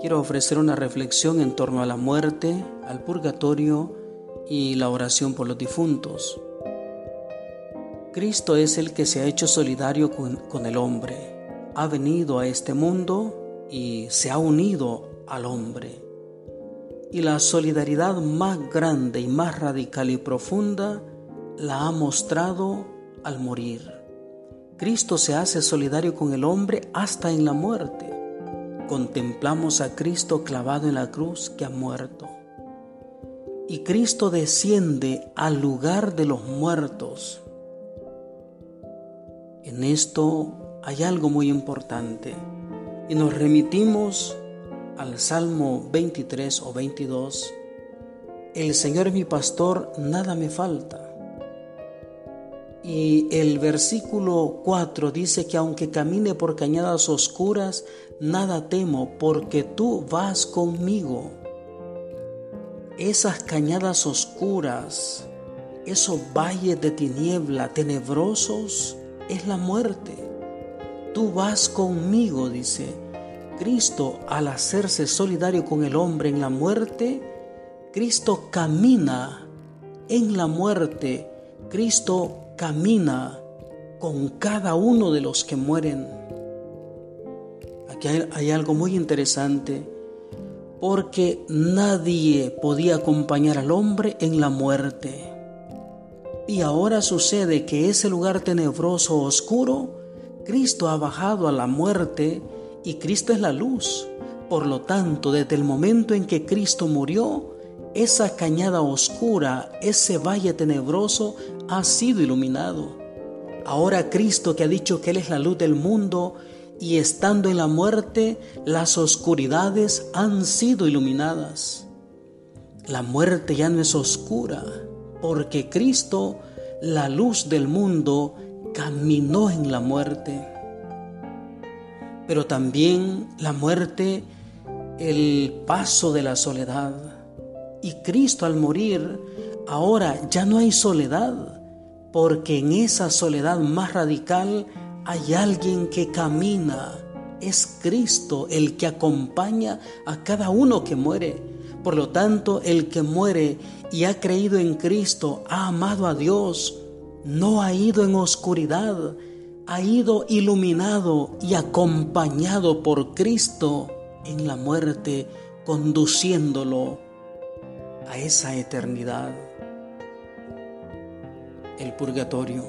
Quiero ofrecer una reflexión en torno a la muerte, al purgatorio y la oración por los difuntos. Cristo es el que se ha hecho solidario con, el hombre. Ha venido a este mundo y se ha unido al hombre. Y la solidaridad más grande y más radical y profunda la ha mostrado al morir. Cristo se hace solidario con el hombre hasta en la muerte contemplamos a Cristo clavado en la cruz que ha muerto. Y Cristo desciende al lugar de los muertos. En esto hay algo muy importante y nos remitimos al Salmo 23 o 22. El Señor es mi pastor, nada me falta. Y el versículo 4 dice que aunque camine por cañadas oscuras, nada temo porque tú vas conmigo. Esas cañadas oscuras, esos valles de tiniebla tenebrosos, es la muerte. Tú vas conmigo, dice. Cristo, al hacerse solidario con el hombre en la muerte, Cristo camina en la muerte. Cristo camina con cada uno de los que mueren. Aquí hay, algo muy interesante, porque nadie podía acompañar al hombre en la muerte. Y ahora sucede que ese lugar tenebroso, oscuro, Cristo ha bajado a la muerte y Cristo es la luz. Por lo tanto, desde el momento en que Cristo murió, esa cañada oscura, ese valle tenebroso ha sido iluminado. Ahora Cristo que ha dicho que Él es la luz del mundo y estando en la muerte, las oscuridades han sido iluminadas. La muerte ya no es oscura, porque Cristo, la luz del mundo, caminó en la muerte. Pero también la muerte, el paso de la soledad y Cristo al morir, ahora ya no hay soledad, porque en esa soledad más radical hay alguien que camina. Es Cristo el que acompaña a cada uno que muere. Por lo tanto, el que muere y ha creído en Cristo, ha amado a Dios, no ha ido en oscuridad, ha ido iluminado y acompañado por Cristo en la muerte, conduciéndolo a esa eternidad, el purgatorio.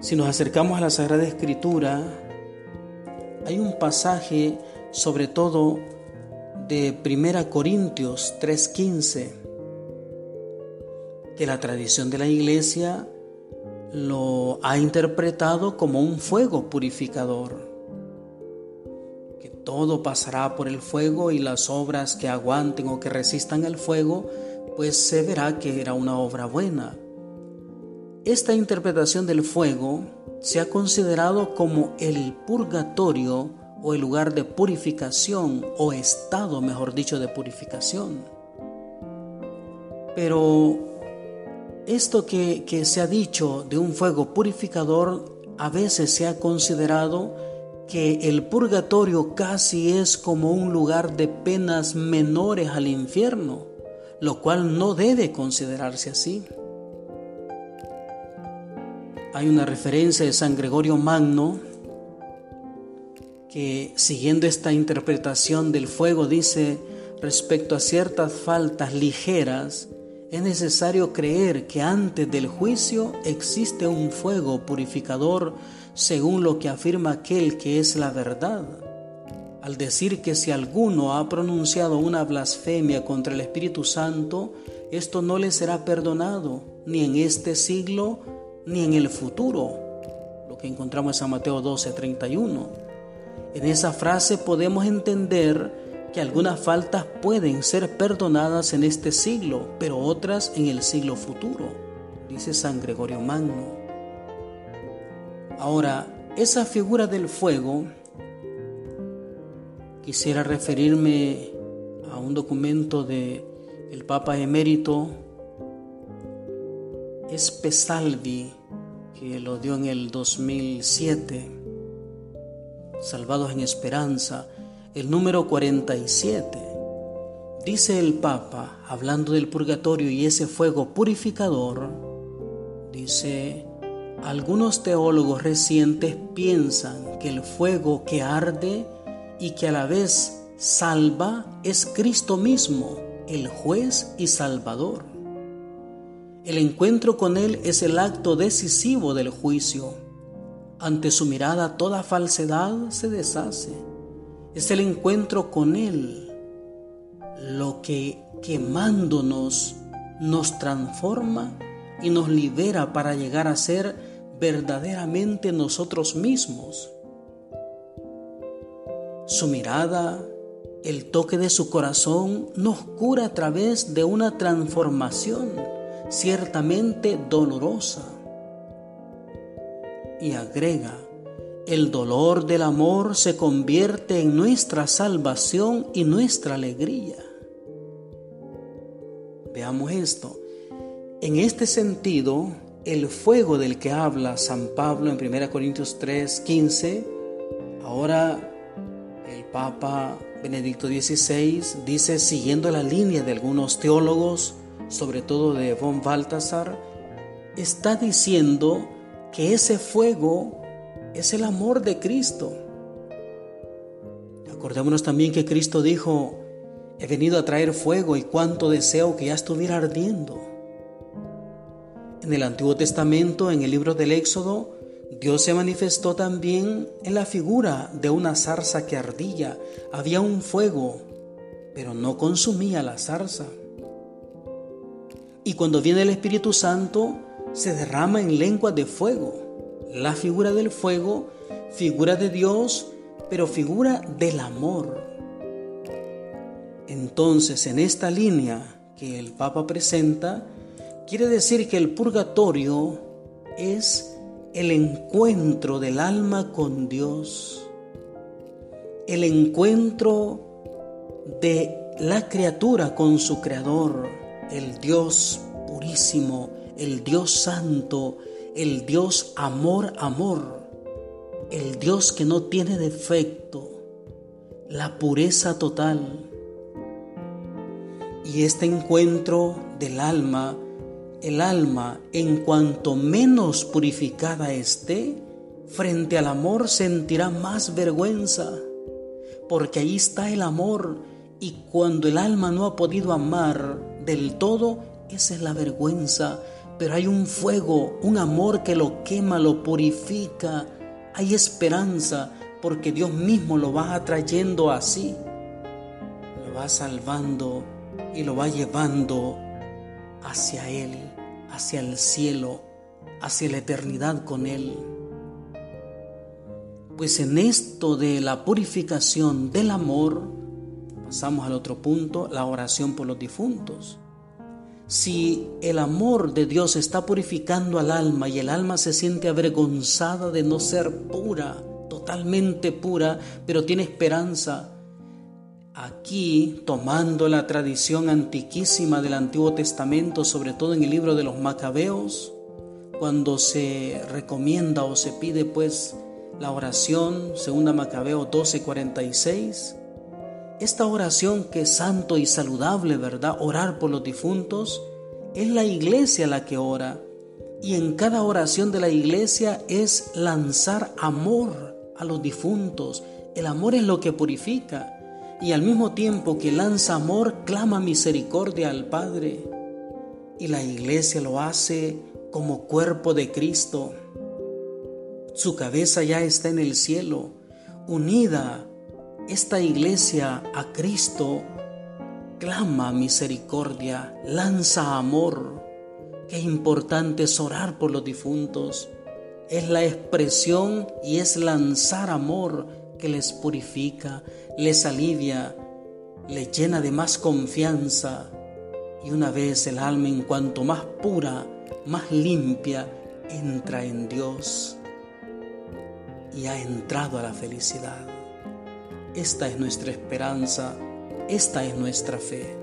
Si nos acercamos a la Sagrada Escritura, hay un pasaje sobre todo de 1 Corintios 3:15 que la tradición de la iglesia lo ha interpretado como un fuego purificador todo pasará por el fuego y las obras que aguanten o que resistan el fuego, pues se verá que era una obra buena. Esta interpretación del fuego se ha considerado como el purgatorio o el lugar de purificación o estado, mejor dicho, de purificación. Pero esto que, que se ha dicho de un fuego purificador a veces se ha considerado que el purgatorio casi es como un lugar de penas menores al infierno, lo cual no debe considerarse así. Hay una referencia de San Gregorio Magno que siguiendo esta interpretación del fuego dice respecto a ciertas faltas ligeras, es necesario creer que antes del juicio existe un fuego purificador según lo que afirma aquel que es la verdad, al decir que si alguno ha pronunciado una blasfemia contra el Espíritu Santo, esto no le será perdonado ni en este siglo ni en el futuro, lo que encontramos en Mateo 12, 31. En esa frase podemos entender que algunas faltas pueden ser perdonadas en este siglo, pero otras en el siglo futuro, dice San Gregorio Magno. Ahora, esa figura del fuego, quisiera referirme a un documento de el Papa emérito Espesalvi, que lo dio en el 2007, Salvados en Esperanza, el número 47. Dice el Papa, hablando del purgatorio y ese fuego purificador, dice, algunos teólogos recientes piensan que el fuego que arde y que a la vez salva es Cristo mismo, el juez y salvador. El encuentro con Él es el acto decisivo del juicio. Ante su mirada toda falsedad se deshace. Es el encuentro con Él lo que quemándonos nos transforma y nos libera para llegar a ser verdaderamente nosotros mismos. Su mirada, el toque de su corazón nos cura a través de una transformación ciertamente dolorosa. Y agrega, el dolor del amor se convierte en nuestra salvación y nuestra alegría. Veamos esto. En este sentido, el fuego del que habla San Pablo en 1 Corintios 3, 15, ahora el Papa Benedicto XVI dice, siguiendo la línea de algunos teólogos, sobre todo de von Balthasar, está diciendo que ese fuego es el amor de Cristo. Acordémonos también que Cristo dijo, he venido a traer fuego y cuánto deseo que ya estuviera ardiendo. En el Antiguo Testamento, en el libro del Éxodo, Dios se manifestó también en la figura de una zarza que ardía. Había un fuego, pero no consumía la zarza. Y cuando viene el Espíritu Santo, se derrama en lengua de fuego. La figura del fuego, figura de Dios, pero figura del amor. Entonces, en esta línea que el Papa presenta, quiere decir que el purgatorio es el encuentro del alma con Dios, el encuentro de la criatura con su creador, el Dios purísimo, el Dios santo, el Dios amor, amor, el Dios que no tiene defecto, la pureza total. Y este encuentro del alma el alma, en cuanto menos purificada esté, frente al amor sentirá más vergüenza, porque ahí está el amor y cuando el alma no ha podido amar del todo, esa es la vergüenza, pero hay un fuego, un amor que lo quema, lo purifica, hay esperanza, porque Dios mismo lo va atrayendo así, lo va salvando y lo va llevando hacia Él, hacia el cielo, hacia la eternidad con Él. Pues en esto de la purificación del amor, pasamos al otro punto, la oración por los difuntos. Si el amor de Dios está purificando al alma y el alma se siente avergonzada de no ser pura, totalmente pura, pero tiene esperanza, Aquí, tomando la tradición antiquísima del Antiguo Testamento, sobre todo en el libro de los Macabeos, cuando se recomienda o se pide pues la oración, segunda Macabeo 12:46, esta oración que es santo y saludable, ¿verdad? Orar por los difuntos, es la iglesia la que ora. Y en cada oración de la iglesia es lanzar amor a los difuntos. El amor es lo que purifica y al mismo tiempo que lanza amor, clama misericordia al Padre. Y la iglesia lo hace como cuerpo de Cristo. Su cabeza ya está en el cielo, unida esta iglesia a Cristo, clama misericordia, lanza amor. Qué importante es orar por los difuntos. Es la expresión y es lanzar amor que les purifica, les alivia, les llena de más confianza y una vez el alma en cuanto más pura, más limpia, entra en Dios y ha entrado a la felicidad. Esta es nuestra esperanza, esta es nuestra fe.